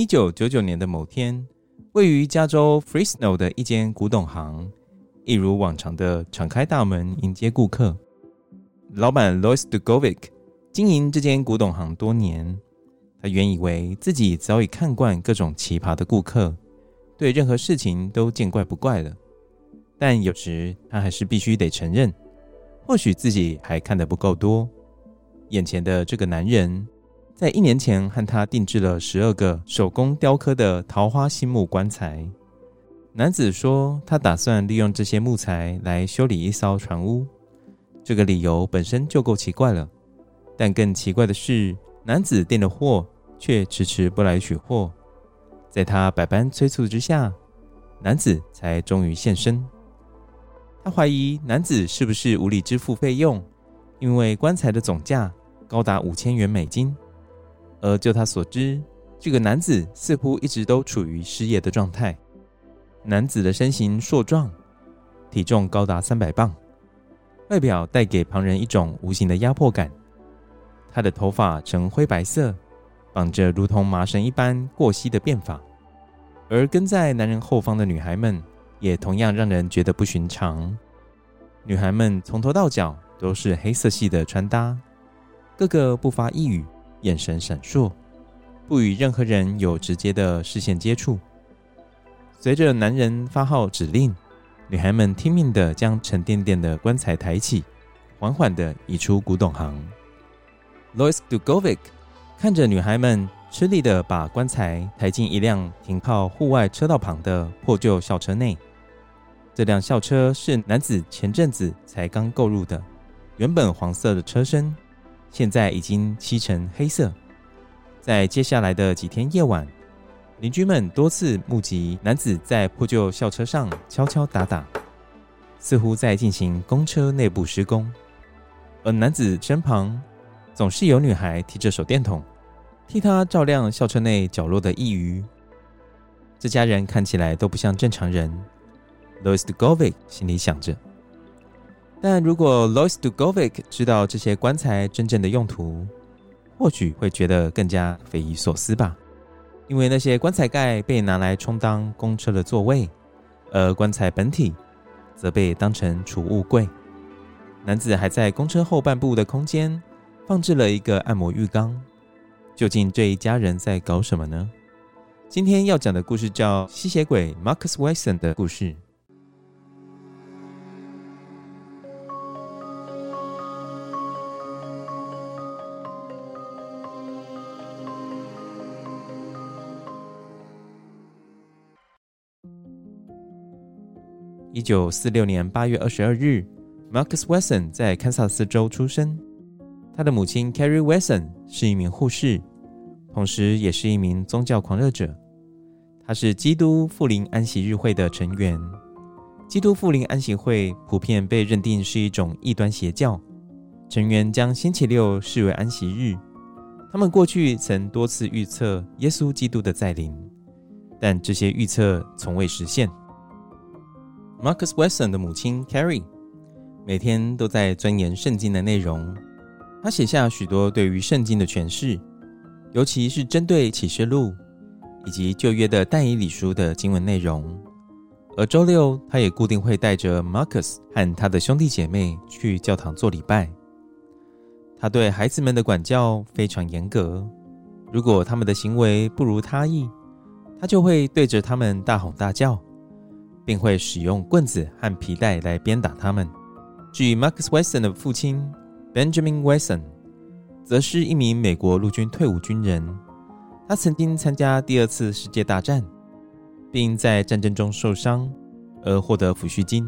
一九九九年的某天，位于加州 Fresno 的一间古董行，一如往常的敞开大门迎接顾客。老板 Lois Dugovic 经营这间古董行多年，他原以为自己早已看惯各种奇葩的顾客，对任何事情都见怪不怪了。但有时他还是必须得承认，或许自己还看得不够多。眼前的这个男人。在一年前，和他定制了十二个手工雕刻的桃花心木棺材。男子说，他打算利用这些木材来修理一艘船屋。这个理由本身就够奇怪了，但更奇怪的是，男子订的货，却迟迟不来取货。在他百般催促之下，男子才终于现身。他怀疑男子是不是无力支付费用，因为棺材的总价高达五千元美金。而就他所知，这个男子似乎一直都处于失业的状态。男子的身形硕壮，体重高达三百磅，外表带给旁人一种无形的压迫感。他的头发呈灰白色，绑着如同麻绳一般过膝的辫发。而跟在男人后方的女孩们，也同样让人觉得不寻常。女孩们从头到脚都是黑色系的穿搭，个个不发一语。眼神闪烁，不与任何人有直接的视线接触。随着男人发号指令，女孩们听命地将沉甸甸的棺材抬起，缓缓地移出古董行。Lois Dugovic 看着女孩们吃力地把棺材抬进一辆停靠户外车道旁的破旧校车内。这辆校车是男子前阵子才刚购入的，原本黄色的车身。现在已经漆成黑色。在接下来的几天夜晚，邻居们多次目击男子在破旧校车上敲敲打打，似乎在进行公车内部施工。而男子身旁总是有女孩提着手电筒，替他照亮校车内角落的异余。这家人看起来都不像正常人。Lois Dugovic 心里想着。但如果 Lois Dugovic 知道这些棺材真正的用途，或许会觉得更加匪夷所思吧。因为那些棺材盖被拿来充当公车的座位，而棺材本体则被当成储物柜。男子还在公车后半部的空间放置了一个按摩浴缸。究竟这一家人在搞什么呢？今天要讲的故事叫《吸血鬼 Marcus Wesson 的故事》。一九四六年八月二十二日，Marcus Wesson 在堪萨斯州出生。他的母亲 Carrie Wesson 是一名护士，同时也是一名宗教狂热者。他是基督复临安息日会的成员。基督复临安息会普遍被认定是一种异端邪教，成员将星期六视为安息日。他们过去曾多次预测耶稣基督的再临，但这些预测从未实现。Marcus Wesson 的母亲 Carrie 每天都在钻研圣经的内容。他写下许多对于圣经的诠释，尤其是针对启示录以及旧约的但以理书的经文内容。而周六，他也固定会带着 Marcus 和他的兄弟姐妹去教堂做礼拜。他对孩子们的管教非常严格，如果他们的行为不如他意，他就会对着他们大吼大叫，并会使用棍子和皮带来鞭打他们。至于 Marcus Weston 的父亲 Benjamin weson 则是一名美国陆军退伍军人。他曾经参加第二次世界大战，并在战争中受伤而获得抚恤金。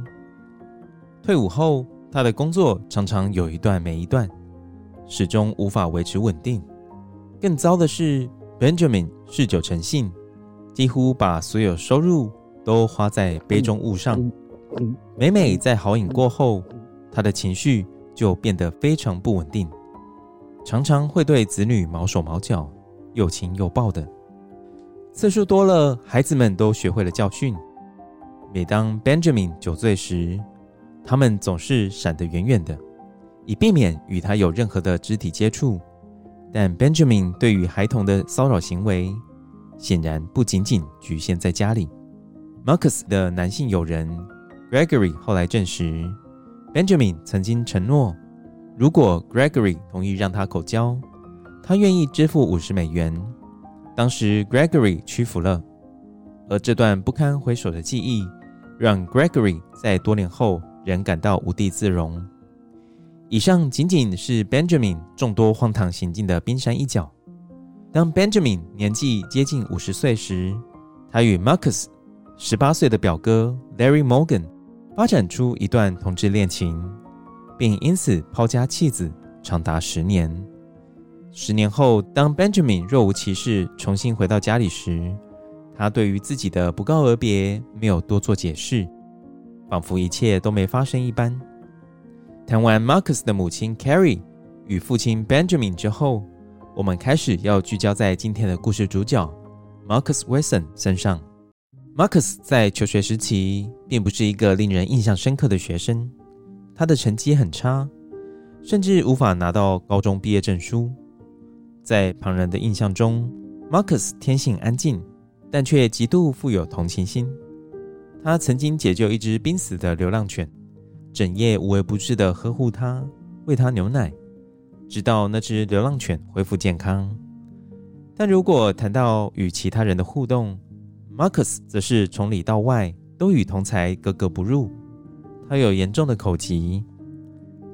退伍后，他的工作常常有一段没一段，始终无法维持稳定。更糟的是，Benjamin 嗜酒成性，几乎把所有收入都花在杯中物上。每每在好饮过后，他的情绪就变得非常不稳定，常常会对子女毛手毛脚、又亲又抱的。次数多了，孩子们都学会了教训。每当 Benjamin 酒醉时，他们总是闪得远远的，以避免与他有任何的肢体接触。但 Benjamin 对于孩童的骚扰行为，显然不仅仅局限在家里。Marcus 的男性友人 Gregory 后来证实，Benjamin 曾经承诺，如果 Gregory 同意让他口交，他愿意支付五十美元。当时 Gregory 屈服了，而这段不堪回首的记忆，让 Gregory 在多年后仍感到无地自容。以上仅仅是 Benjamin 众多荒唐行径的冰山一角。当 Benjamin 年纪接近五十岁时，他与 Marcus 十八岁的表哥 Larry Morgan 发展出一段同志恋情，并因此抛家弃子长达十年。十年后，当 Benjamin 若无其事重新回到家里时，他对于自己的不告而别没有多做解释，仿佛一切都没发生一般。谈完 Marcus 的母亲 Carrie 与父亲 Benjamin 之后，我们开始要聚焦在今天的故事主角 Marcus Weston 身上。Marcus 在求学时期并不是一个令人印象深刻的学生，他的成绩很差，甚至无法拿到高中毕业证书。在旁人的印象中，Marcus 天性安静，但却极度富有同情心。他曾经解救一只濒死的流浪犬。整夜无微不至地呵护它，喂它牛奶，直到那只流浪犬恢复健康。但如果谈到与其他人的互动，Marcus 则是从里到外都与同才格格不入。他有严重的口疾。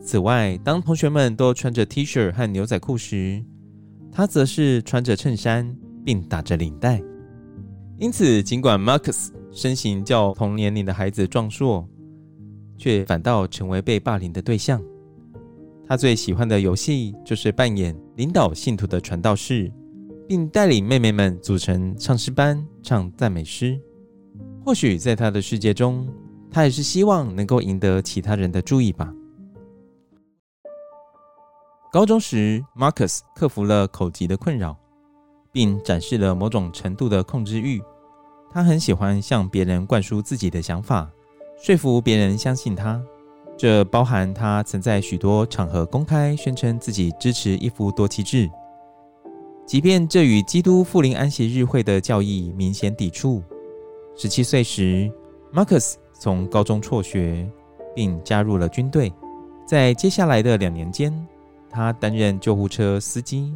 此外，当同学们都穿着 T 恤和牛仔裤时，他则是穿着衬衫并打着领带。因此，尽管 Marcus 身形较同年龄的孩子壮硕，却反倒成为被霸凌的对象。他最喜欢的游戏就是扮演领导信徒的传道士，并带领妹妹们组成唱诗班唱赞美诗。或许在他的世界中，他也是希望能够赢得其他人的注意吧。高中时，Marcus 克服了口疾的困扰，并展示了某种程度的控制欲。他很喜欢向别人灌输自己的想法。说服别人相信他，这包含他曾在许多场合公开宣称自己支持一夫多妻制，即便这与基督复临安息日会的教义明显抵触。十七岁时，Marcus 从高中辍学，并加入了军队。在接下来的两年间，他担任救护车司机。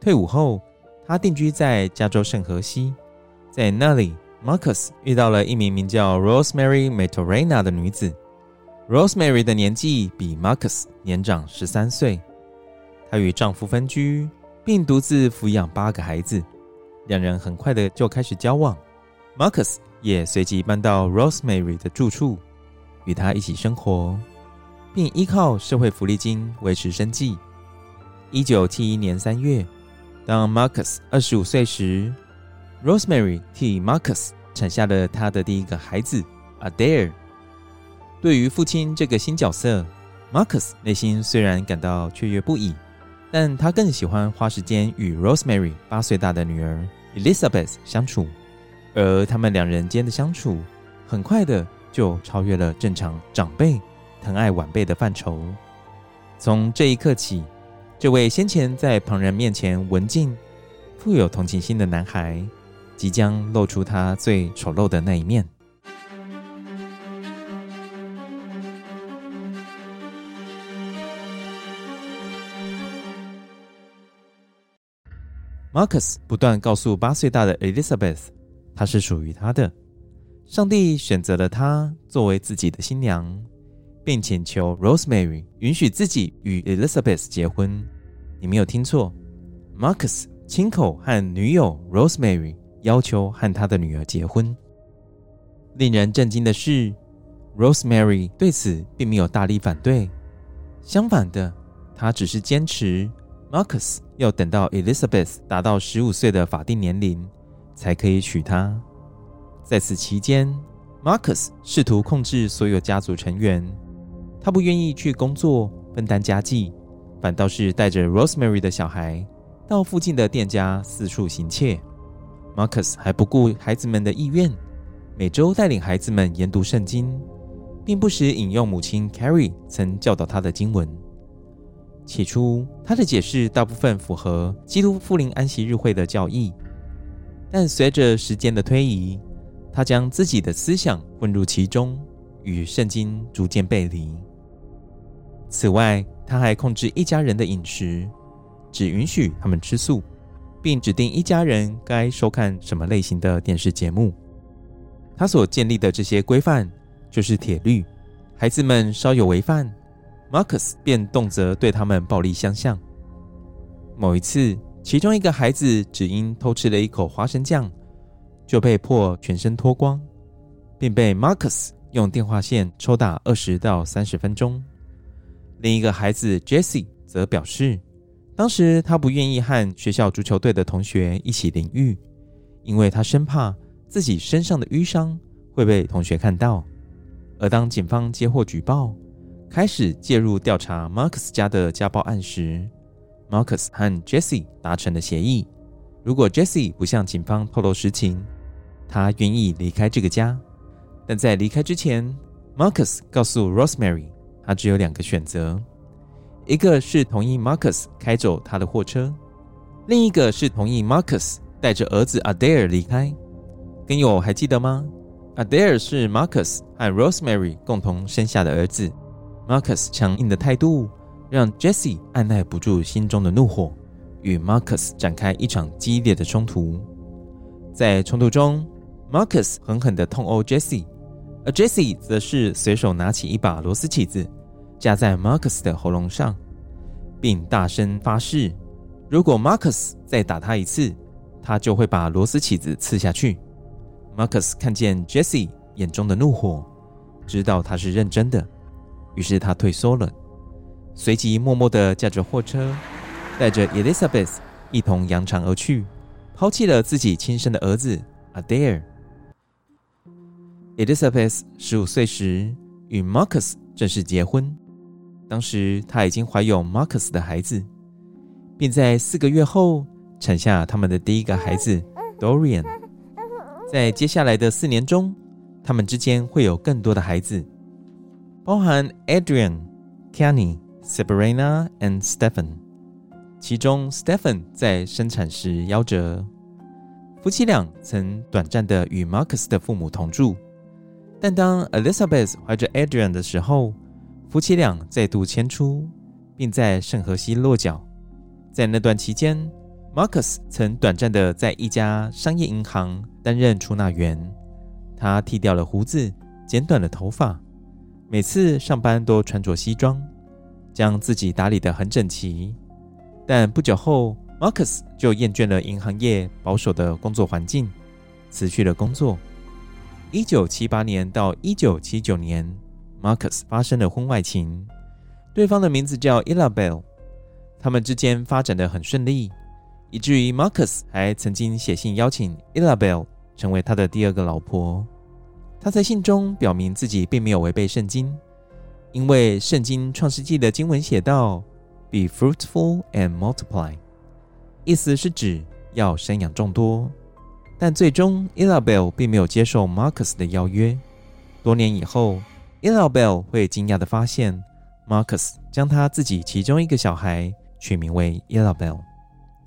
退伍后，他定居在加州圣荷西，在那里。Marcus 遇到了一名名叫 Rosemary Maturana 的女子。Rosemary 的年纪比 Marcus 年长十三岁，她与丈夫分居，并独自抚养八个孩子。两人很快的就开始交往。Marcus 也随即搬到 Rosemary 的住处，与她一起生活，并依靠社会福利金维持生计。一九七一年三月，当 Marcus 二十五岁时，Rosemary 替 Marcus 产下了他的第一个孩子 Adair。对于父亲这个新角色，Marcus 内心虽然感到雀跃不已，但他更喜欢花时间与 Rosemary 八岁大的女儿 Elizabeth 相处，而他们两人间的相处很快的就超越了正常长辈疼爱晚辈的范畴。从这一刻起这位先前在旁人面前文静、富有同情心的男孩，即将露出他最丑陋的那一面。Marcus 不断告诉八岁大的 Elizabeth，她是属于他的。上帝选择了她作为自己的新娘，并请求 Rosemary 允许自己与 Elizabeth 结婚。你没有听错，Marcus 亲口和女友 Rosemary 要求和他的女儿结婚。令人震惊的是，Rosemary 对此并没有大力反对，相反的，她只是坚持。Marcus 要等到 Elizabeth 达到十五岁的法定年龄，才可以娶她。在此期间，Marcus 试图控制所有家族成员。他不愿意去工作分担家计，反倒是带着 Rosemary 的小孩到附近的店家四处行窃。Marcus 还不顾孩子们的意愿，每周带领孩子们研读圣经，并不时引用母亲 Carrie 曾教导他的经文。起初，他的解释大部分符合基督复临安息日会的教义，但随着时间的推移，他将自己的思想混入其中，与圣经逐渐背离。此外，他还控制一家人的饮食，只允许他们吃素，并指定一家人该收看什么类型的电视节目。他所建立的这些规范就是铁律，孩子们稍有违反 Marcus 便动辄对他们暴力相向。某一次，其中一个孩子只因偷吃了一口花生酱，就被迫全身脱光，并被 Marcus 用电话线抽打二十到三十分钟。另一个孩子 Jesse 则表示，当时他不愿意和学校足球队的同学一起淋浴，因为他生怕自己身上的淤伤会被同学看到。而当警方接获举报，开始介入调查 Marcus 家的家暴案时，Marcus 和 Jesse 达成了协议：如果 Jesse 不向警方透露实情，他愿意离开这个家。但在离开之前，Marcus 告诉 Rosemary，他只有两个选择：一个是同意 Marcus 开走他的货车，另一个是同意 Marcus 带着儿子 Adair 离开。跟友还记得吗？Adair 是 Marcus 和 Rosemary 共同生下的儿子。Marcus 强硬的态度让 Jessie 按捺不住心中的怒火，与 Marcus 展开一场激烈的冲突。在冲突中，Marcus 狠狠地痛殴 Jessie，而 Jessie 则是随手拿起一把螺丝起子夹在 Marcus 的喉咙上，并大声发誓：如果 Marcus 再打他一次，他就会把螺丝起子刺下去。Marcus 看见 Jessie 眼中的怒火，知道他是认真的。于是他退缩了，随即默默地驾着货车，带着 Elizabeth 一同扬长而去，抛弃了自己亲生的儿子 Adair。Elizabeth 十五岁时与 Marcus 正式结婚，当时她已经怀有 Marcus 的孩子，并在四个月后产下他们的第一个孩子 Dorian。在接下来的四年中，他们之间会有更多的孩子。包含 Adrian、Kenny、Sabrina and Stephen，其中 Stephen 在生产时夭折。夫妻俩曾短暂的与 Marcus 的父母同住，但当 Elizabeth 怀着 Adrian 的时候，夫妻俩再度迁出，并在圣荷西落脚。在那段期间，Marcus 曾短暂的在一家商业银行担任出纳员。他剃掉了胡子，剪短了头发。每次上班都穿着西装，将自己打理得很整齐。但不久后，Marcus 就厌倦了银行业保守的工作环境，辞去了工作。一九七八年到一九七九年，Marcus 发生了婚外情，对方的名字叫 Illabel。他们之间发展得很顺利，以至于 Marcus 还曾经写信邀请 Illabel 成为他的第二个老婆。他在信中表明自己并没有违背圣经，因为圣经创世纪的经文写道：“Be fruitful and multiply”，意思是指要生养众多。但最终，Illabel 并没有接受 Marcus 的邀约。多年以后，Illabel 会惊讶地发现，Marcus 将他自己其中一个小孩取名为 Isabel。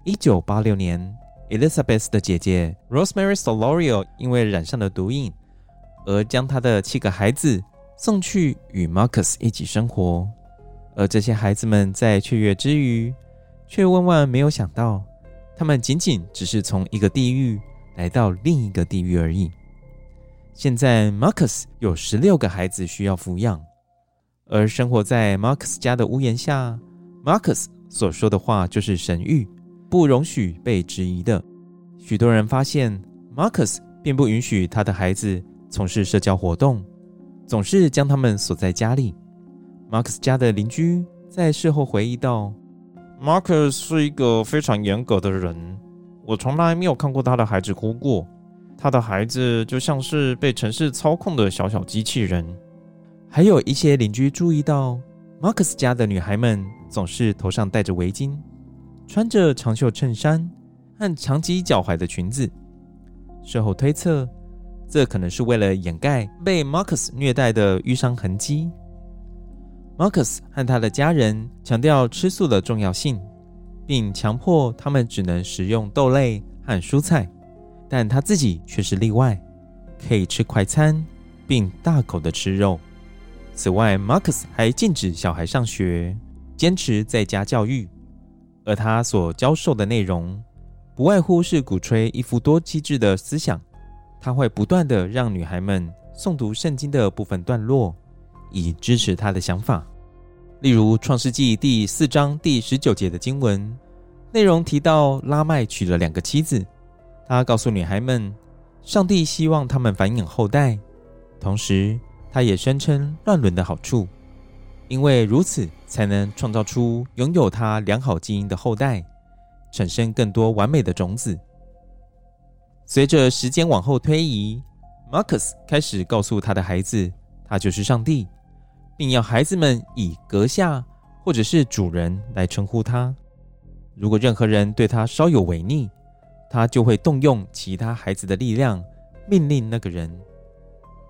一九八六年，Elizabeth 的姐姐 Rosemary Solorio 因为染上了毒瘾，而将他的七个孩子送去与 Marcus 一起生活。而这些孩子们在雀跃之余，却万万没有想到，他们仅仅只是从一个地狱来到另一个地狱而已。现在，Marcus 有十六个孩子需要抚养，而生活在 Marcus 家的屋檐下，Marcus 所说的话就是神谕，不容许被质疑的。许多人发现，Marcus 并不允许他的孩子从事社交活动，总是将他们锁在家里。Marcus 家的邻居在事后回忆道：“Marcus 是一个非常严格的人，我从来没有看过他的孩子哭过。他的孩子就像是被城市操控的小小机器人。”还有一些邻居注意到，Marcus 家的女孩们总是头上戴着围巾，穿着长袖衬衫和长及脚踝的裙子。事后推测，这可能是为了掩盖被 Marcus 虐待的瘀伤痕迹。Marcus 和他的家人强调吃素的重要性，并强迫他们只能食用豆类和蔬菜，但他自己却是例外，可以吃快餐并大口的吃肉。此外，Marcus 还禁止小孩上学，坚持在家教育，而他所教授的内容不外乎是鼓吹一夫多妻制的思想。他会不断的让女孩们诵读圣经的部分段落，以支持他的想法。例如，《创世纪》第四章第十九节的经文内容提到，拉麦娶了两个妻子。他告诉女孩们，上帝希望他们繁衍后代，同时他也宣称乱伦的好处，因为如此才能创造出拥有他良好基因的后代，产生更多完美的种子。随着时间往后推移，Marcus 开始告诉他的孩子，他就是上帝。并要孩子们以阁下或者是主人来称呼他。如果任何人对他稍有违逆，他就会动用其他孩子的力量，命令那个人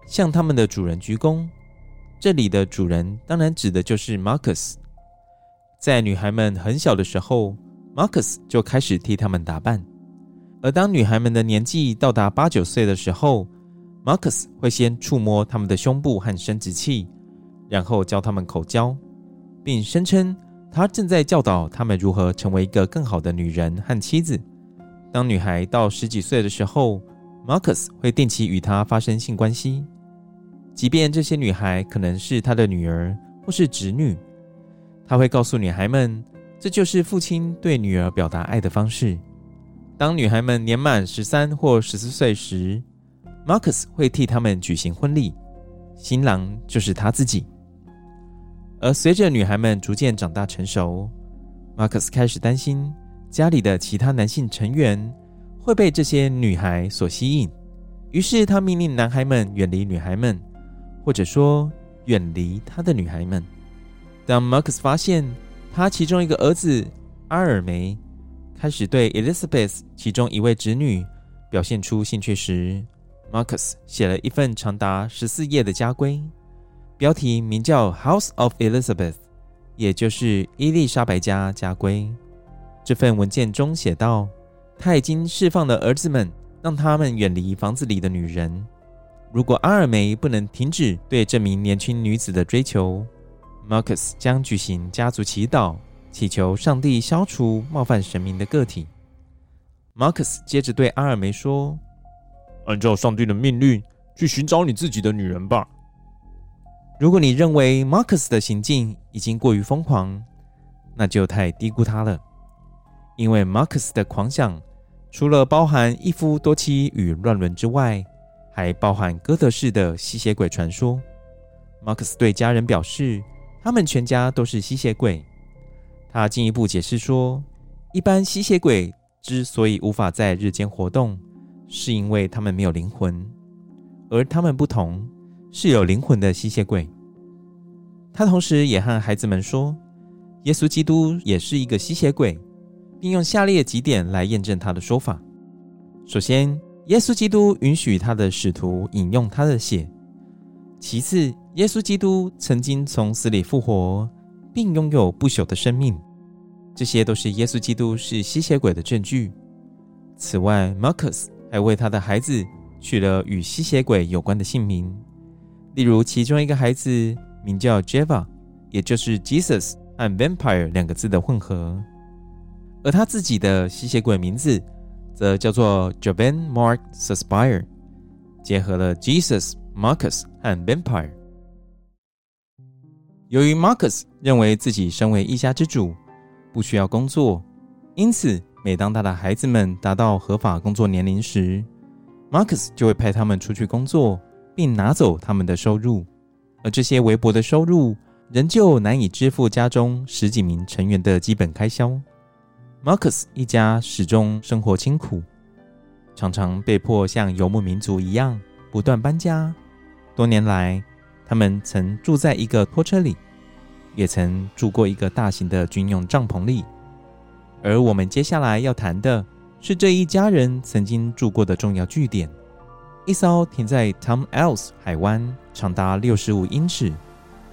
向他们的主人鞠躬。这里的主人当然指的就是 Marcus。在女孩们很小的时候，Marcus 就开始替他们打扮。而当女孩们的年纪到达八九岁的时候，Marcus 会先触摸她们的胸部和生殖器。然后教她们口交，并声称他正在教导她们如何成为一个更好的女人和妻子。当女孩到十几岁的时候，Marcus 会定期与她发生性关系，即便这些女孩可能是他的女儿或是侄女。他会告诉女孩们，这就是父亲对女儿表达爱的方式。当女孩们年满十三或十四岁时，Marcus 会替他们举行婚礼，新郎就是他自己。而随着女孩们逐渐长大成熟，Marcus 开始担心家里的其他男性成员会被这些女孩所吸引，于是他命令男孩们远离女孩们，或者说远离他的女孩们。当 Marcus 发现他其中一个儿子阿尔梅开始对 Elizabeth 其中一位侄女表现出兴趣时，Marcus 写了一份长达十四页的家规。标题名叫《House of Elizabeth》，也就是伊丽莎白家家规。这份文件中写道：“他已经释放了儿子们，让他们远离房子里的女人。如果阿尔梅不能停止对这名年轻女子的追求，Marcus 将举行家族祈祷，祈求上帝消除冒犯神明的个体。”Marcus 接着对阿尔梅说：“按照上帝的命令，去寻找你自己的女人吧。”如果你认为 Marcus 的行径已经过于疯狂，那就太低估他了。因为 Marcus 的狂想，除了包含一夫多妻与乱伦之外，还包含哥德式的吸血鬼传说。Marcus 对家人表示，他们全家都是吸血鬼。他进一步解释说，一般吸血鬼之所以无法在日间活动，是因为他们没有灵魂，而他们不同。是有灵魂的吸血鬼。他同时也和孩子们说，耶稣基督也是一个吸血鬼，并用下列几点来验证他的说法：首先，耶稣基督允许他的使徒饮用他的血；其次，耶稣基督曾经从死里复活，并拥有不朽的生命；这些都是耶稣基督是吸血鬼的证据。此外，Marcus 还为他的孩子取了与吸血鬼有关的姓名，例如其中一个孩子名叫 Jeva，也就是 Jesus 和 Vampire 两个字的混合，而他自己的吸血鬼名字则叫做 Jovan Mark Suspire，结合了 Jesus、Marcus 和 Vampire。由于 Marcus 认为自己身为一家之主，不需要工作，因此每当他的孩子们达到合法工作年龄时，Marcus 就会派他们出去工作，并拿走他们的收入。而这些微薄的收入，仍旧难以支付家中十几名成员的基本开销。Marcus 一家始终生活清苦，常常被迫像游牧民族一样不断搬家。多年来，他们曾住在一个拖车里，也曾住过一个大型的军用帐篷里。而我们接下来要谈的是这一家人曾经住过的重要据点——一艘停在 Tom ELLE'S 海湾、长达六十五英尺、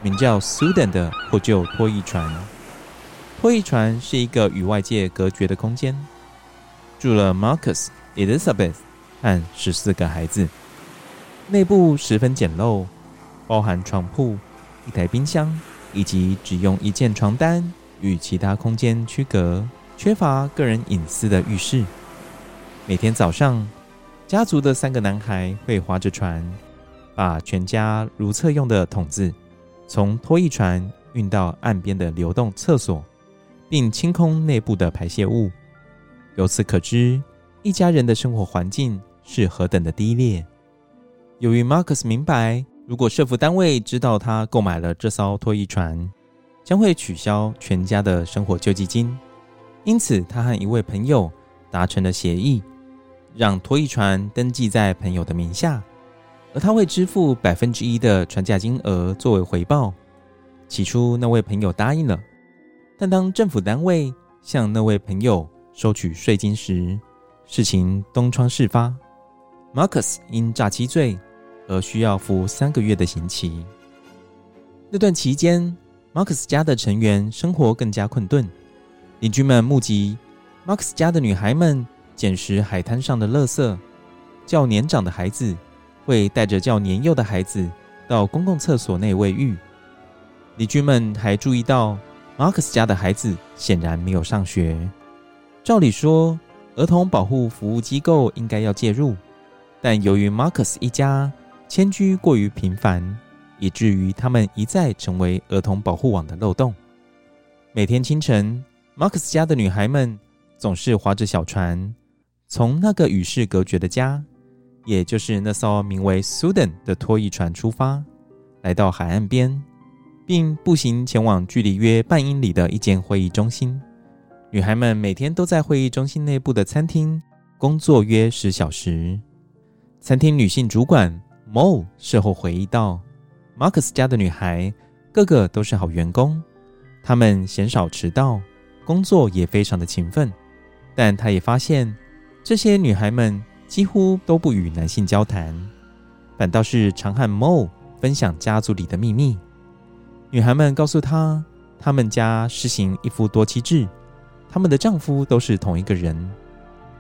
名叫 Sudan 的破旧拖曳船。拖曳船是一个与外界隔绝的空间，住了 Marcus、Elizabeth 和十四个孩子。内部十分简陋。包含床铺、一台冰箱，以及只用一件床单与其他空间区隔、缺乏个人隐私的浴室。每天早上，家族的三个男孩会划着船，把全家如厕用的桶子从拖曳船运到岸边的流动厕所，并清空内部的排泄物。由此可知，一家人的生活环境是何等的低劣。由于 Marcus 明白，如果社福单位知道他购买了这艘拖曳船，将会取消全家的生活救济金。因此，他和一位朋友达成了协议，让拖曳船登记在朋友的名下，而他会支付百分之一的船价金额作为回报。起初，那位朋友答应了，但当政府单位向那位朋友收取税金时，事情东窗事发。Marcus 因诈欺罪。而需要服三个月的刑期。那段期间，Marcus 家的成员生活更加困顿。邻居们目击 Marcus 家的女孩们捡拾海滩上的垃圾，较年长的孩子会带着较年幼的孩子到公共厕所内卫浴。邻居们还注意到，Marcus 家的孩子显然没有上学。照理说，儿童保护服务机构应该要介入，但由于 Marcus 一家，迁居过于频繁，以至于他们一再成为儿童保护网的漏洞。每天清晨，Marcus 家的女孩们总是划着小船，从那个与世隔绝的家，也就是那艘名为 Sudan 的拖曳船出发，来到海岸边，并步行前往距离约半英里的一间会议中心。女孩们每天都在会议中心内部的餐厅工作约十小时。餐厅女性主管。Mo 事后回忆道：“Marcus 家的女孩个个都是好员工，她们鲜少迟到，工作也非常的勤奋。但她也发现，这些女孩们几乎都不与男性交谈，反倒是常和 Mo 分享家族里的秘密。女孩们告诉她，她们家实行一夫多妻制，她们的丈夫都是同一个人。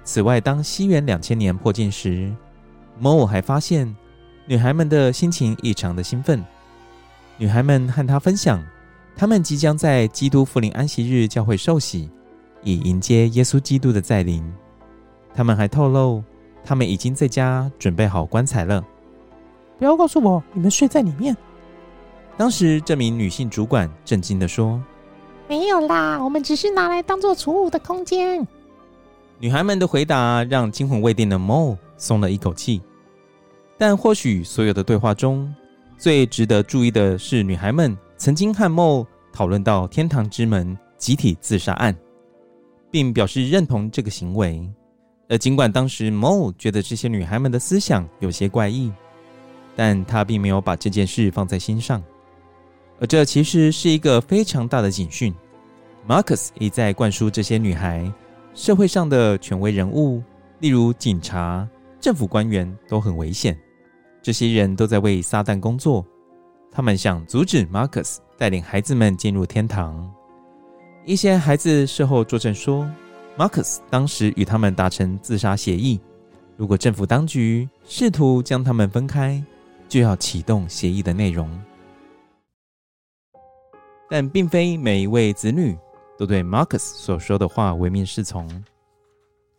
此外，当西元两千年迫近时，Mo 还发现。”女孩们的心情异常的兴奋。女孩们和她分享，她们即将在基督复临安息日教会受洗，以迎接耶稣基督的再临。她们还透露，她们已经在家准备好棺材了。不要告诉我你们睡在里面。当时这名女性主管震惊地说：“没有啦，我们只是拿来当做储物的空间。”女孩们的回答让惊魂未定的 Mo 松了一口气。但或许所有的对话中，最值得注意的是，女孩们曾经和 Mo 讨论到天堂之门集体自杀案，并表示认同这个行为。而尽管当时 Mo 觉得这些女孩们的思想有些怪异，但他并没有把这件事放在心上。而这其实是一个非常大的警讯。Marcus 一再灌输这些女孩，社会上的权威人物，例如警察、政府官员，都很危险。这些人都在为撒旦工作，他们想阻止马克斯带领孩子们进入天堂。一些孩子事后作证说，Marcus 当时与他们达成自杀协议，如果政府当局试图将他们分开，就要启动协议的内容。但并非每一位子女都对 Marcus 所说的话唯命是从。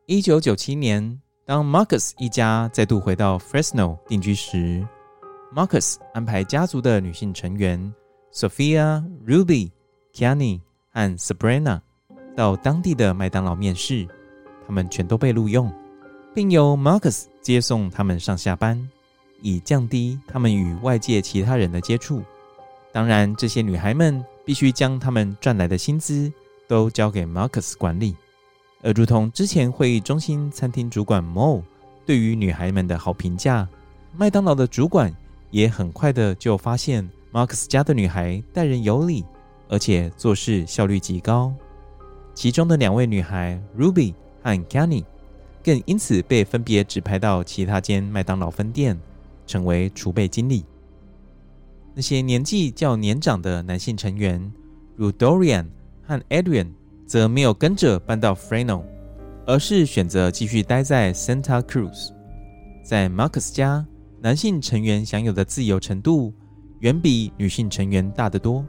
一九九七年，当 Marcus 一家再度回到 Fresno 定居时，Marcus 安排家族的女性成员 Sophia、Ruby、Kiani 和 Sabrina 到当地的麦当劳面试，他们全都被录用，并由 Marcus 接送他们上下班，以降低他们与外界其他人的接触。当然，这些女孩们。必须将他们赚来的薪资都交给 Marcus 管理，而如同之前会议中心餐厅主管 Mo 对于女孩们的好评价，麦当劳的主管也很快的就发现 Marx 家的女孩待人有礼，而且做事效率极高。其中的两位女孩 Ruby 和 Kenny 更因此被分别指派到其他间麦当劳分店，成为储备经理。那些年纪较年长的男性成员，如 Dorian 和 Adrian，则没有跟着搬到 Fresno，而是选择继续待在 Santa Cruz。在 Marcus 家，男性成员享有的自由程度远比女性成员大得多。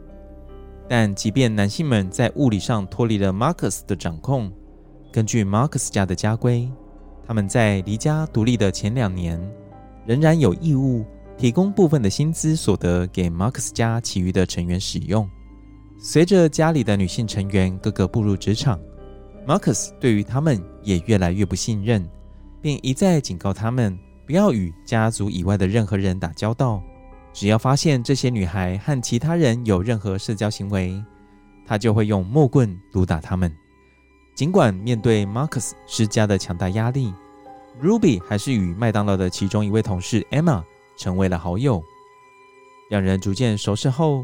但即便男性们在物理上脱离了 Marcus 的掌控，根据 Marcus 家的家规，他们在离家独立的前两年，仍然有义务。提供部分的薪资所得给 Marcus 家其余的成员使用。随着家里的女性成员个个步入职场，Marcus 对于他们也越来越不信任，并一再警告他们不要与家族以外的任何人打交道。只要发现这些女孩和其他人有任何社交行为，他就会用木棍毒打他们。尽管面对 Marcus 施加的强大压力，Ruby 还是与麦当劳的其中一位同事 Emma。成为了好友，两人逐渐熟识后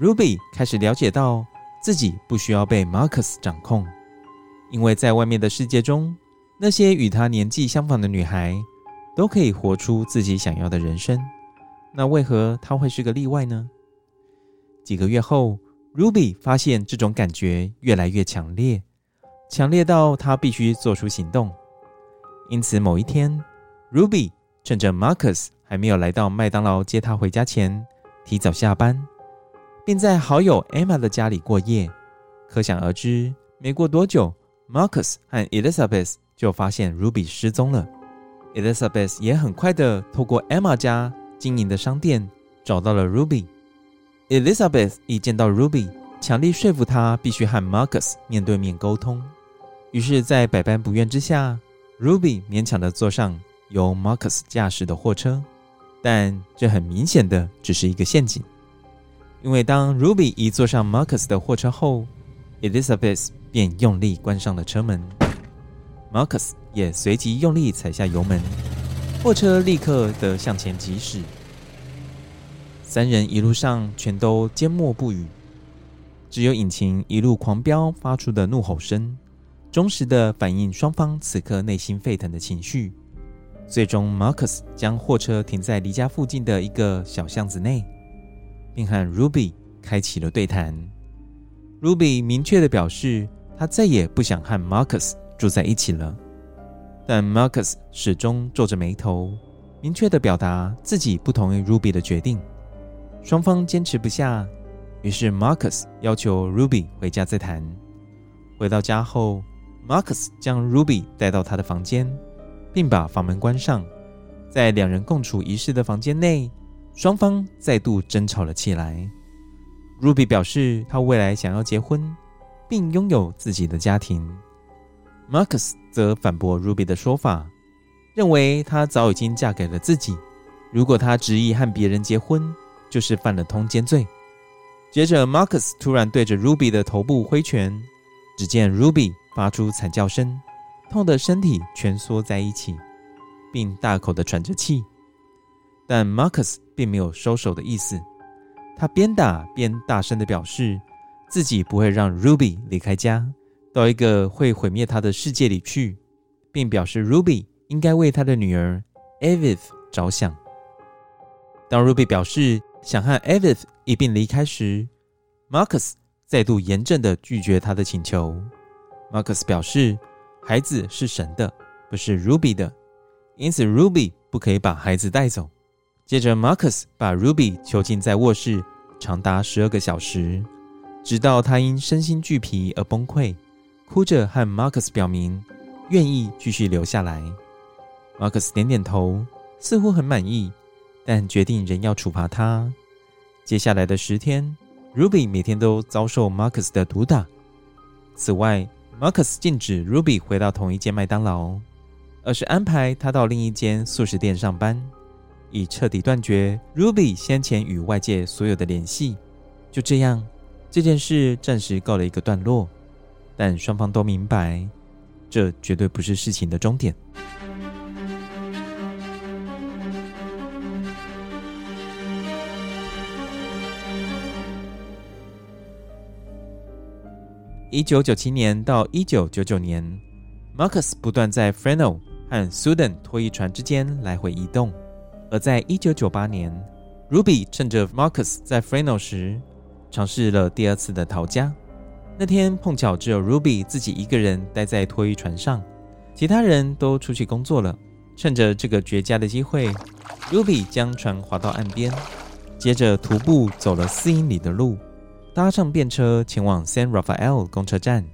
，Ruby 开始了解到自己不需要被 Marcus 掌控，因为在外面的世界中，那些与她年纪相仿的女孩都可以活出自己想要的人生，那为何她会是个例外呢？几个月后，Ruby 发现这种感觉越来越强烈，强烈到她必须做出行动。因此，某一天，Ruby 趁着 Marcus 还没有来到麦当劳接他回家前，提早下班，并在好友 Emma 的家里过夜。可想而知，没过多久，Marcus 和 Elizabeth 就发现 Ruby 失踪了。Elizabeth 也很快的透过 Emma 家经营的商店找到了 Ruby。Elizabeth 一见到 Ruby，强力说服他必须和 Marcus 面对面沟通。于是，在百般不愿之下，Ruby 勉强的坐上由 Marcus 驾驶的货车。但这很明显的只是一个陷阱，因为当 Ruby 一坐上 Marcus 的货车后，Elizabeth 便用力关上了车门，Marcus 也随即用力踩下油门，货车立刻的向前疾驶。三人一路上全都缄默不语，只有引擎一路狂飙发出的怒吼声，忠实的反映双方此刻内心沸腾的情绪。最终，Marcus 将货车停在离家附近的一个小巷子内，并和 Ruby 开启了对谈。Ruby 明确的表示，他再也不想和 Marcus 住在一起了。但 Marcus 始终皱着眉头，明确的表达自己不同意 Ruby 的决定。双方坚持不下，于是 Marcus 要求 Ruby 回家再谈。回到家后，Marcus 将 Ruby 带到他的房间。并把房门关上，在两人共处一室的房间内，双方再度争吵了起来。Ruby 表示，她未来想要结婚，并拥有自己的家庭。Marcus 则反驳 Ruby 的说法，认为她早已经嫁给了自己，如果她执意和别人结婚，就是犯了通奸罪。接着，Marcus 突然对着 Ruby 的头部挥拳，只见 Ruby 发出惨叫声。痛的身体蜷缩在一起，并大口的喘着气，但 Marcus 并没有收手的意思。他边打边大声的表示，自己不会让 Ruby 离开家，到一个会毁灭他的世界里去，并表示 Ruby 应该为他的女儿 evith 着想。当 Ruby 表示想和 evith 一并离开时，Marcus 再度严正地拒绝他的请求。Marcus 表示，孩子是神的，不是 Ruby 的，因此 Ruby 不可以把孩子带走。接着，Marcus 把 Ruby 囚禁在卧室长达十二个小时，直到他因身心俱疲而崩溃，哭着和 Marcus 表明愿意继续留下来。Marcus 点点头，似乎很满意，但决定仍要处罚他。接下来的十天，Ruby 每天都遭受 Marcus 的毒打。此外，Marcus 禁止 Ruby 回到同一间麦当劳，而是安排他到另一间速食店上班，以彻底断绝 Ruby 先前与外界所有的联系。就这样，这件事暂时告了一个段落。但双方都明白，这绝对不是事情的终点。一九九七年到一九九九年，Marcus 不断在 Fresno 和 Sudan 拖衣船之间来回移动。而在一九九八年，Ruby 趁着 Marcus 在 Fresno 时，尝试了第二次的逃家。那天碰巧只有 Ruby 自己一个人待在拖衣船上，其他人都出去工作了。趁着这个绝佳的机会，Ruby 将船划到岸边，接着徒步走了四英里的路。搭上便车前往 San Rafael 公车站，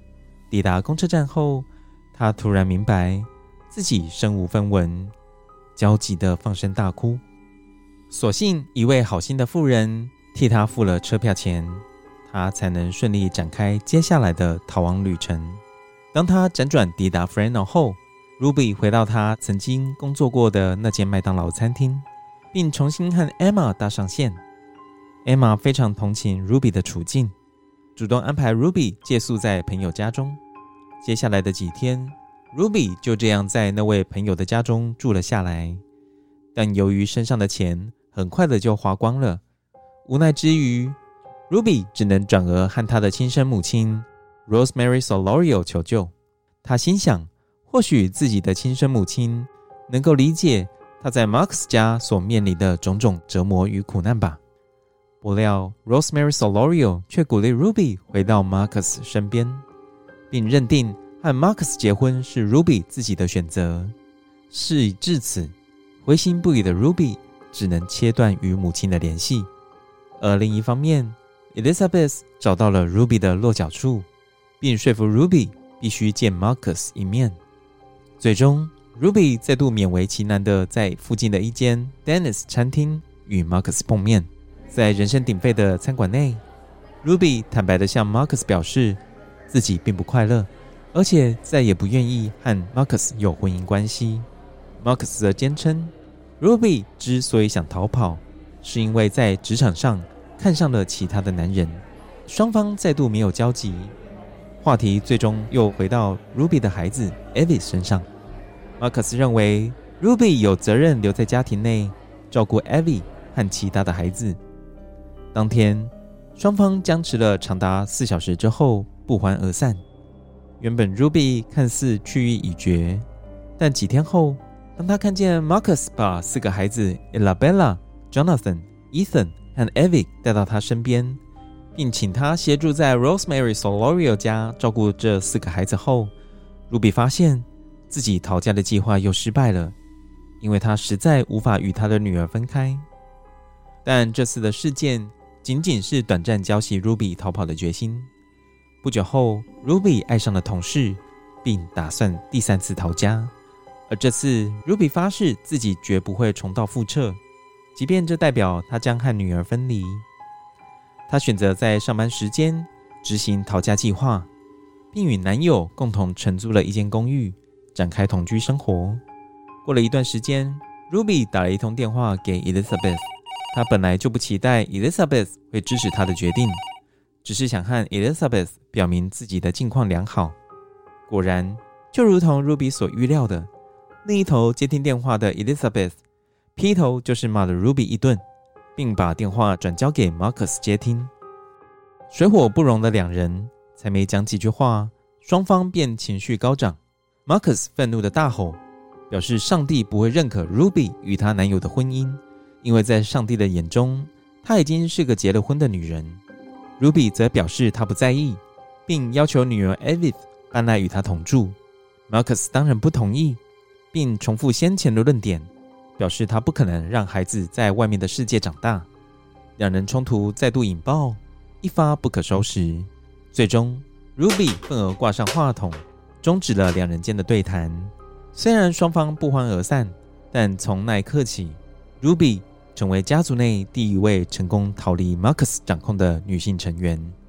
抵达公车站后，他突然明白自己身无分文，焦急地放声大哭。所幸一位好心的妇人替他付了车票钱，他才能顺利展开接下来的逃亡旅程。当他辗转抵达 Freno 后，Ruby 回到他曾经工作过的那间麦当劳餐厅，并重新和 Emma 搭上线。Emma 非常同情 Ruby 的处境，主动安排 Ruby 借宿在朋友家中。接下来的几天，Ruby 就这样在那位朋友的家中住了下来。但由于身上的钱很快的就花光了，无奈之余，Ruby 只能转而和他的亲生母亲 Rosemary Solorio 求救。他心想，或许自己的亲生母亲能够理解他在 Max 家所面临的种种折磨与苦难吧。不料，Rosemary Solorio 却鼓励 Ruby 回到 Marcus 身边，并认定和 Marcus 结婚是 Ruby 自己的选择。事已至此，灰心不已的 Ruby 只能切断与母亲的联系。而另一方面，Elizabeth 找到了 Ruby 的落脚处，并说服 Ruby 必须见 Marcus 一面。最终，Ruby 再度勉为其难地在附近的一间 Dennis 餐厅与 Marcus 碰面。在人声鼎沸的餐馆内，Ruby 坦白地向 Marcus 表示自己并不快乐，而且再也不愿意和 Marcus 有婚姻关系。Marcus 则坚称，Ruby 之所以想逃跑，是因为在职场上看上了其他的男人。双方再度没有交集，话题最终又回到 Ruby 的孩子 Evie 身上。Marcus 认为 Ruby 有责任留在家庭内照顾 Evie 和其他的孩子。当天，双方僵持了长达四小时之后不欢而散。原本 Ruby 看似去意已决，但几天后，当他看见 Marcus 把四个孩子 Elabella、Jonathan、Ethan 和 Evie 带到他身边，并请他协助在 Rosemary Solorio 家照顾这四个孩子后，Ruby 发现自己逃家的计划又失败了，因为他实在无法与他的女儿分开。但这次的事件，仅仅是短暂浇熄 Ruby 逃跑的决心。不久后，Ruby 爱上了同事，并打算第三次逃家。而这次，Ruby 发誓自己绝不会重蹈覆辙，即便这代表她将和女儿分离。她选择在上班时间执行逃家计划，并与男友共同承租了一间公寓，展开同居生活。过了一段时间，Ruby 打了一通电话给 Elizabeth。他本来就不期待 Elizabeth 会支持他的决定，只是想和 Elizabeth 表明自己的近况良好。果然，就如同 Ruby 所预料的，另一头接听电话的 Elizabeth 劈头就是骂了 Ruby 一顿，并把电话转交给 Marcus 接听。水火不容的两人才没讲几句话，双方便情绪高涨。Marcus 愤怒的大吼，表示上帝不会认可 Ruby 与她男友的婚姻。因为在上帝的眼中，她已经是个结了婚的女人。Ruby 则表示她不在意，并要求女儿 Edith 搬来与她同住。Marcus 当然不同意，并重复先前的论点，表示他不可能让孩子在外面的世界长大。两人冲突再度引爆，一发不可收拾。最终，Ruby 愤而挂上话筒，终止了两人间的对谈。虽然双方不欢而散，但从那一刻起，Ruby 成为家族内第一位成功逃离马克思掌控的女性成员。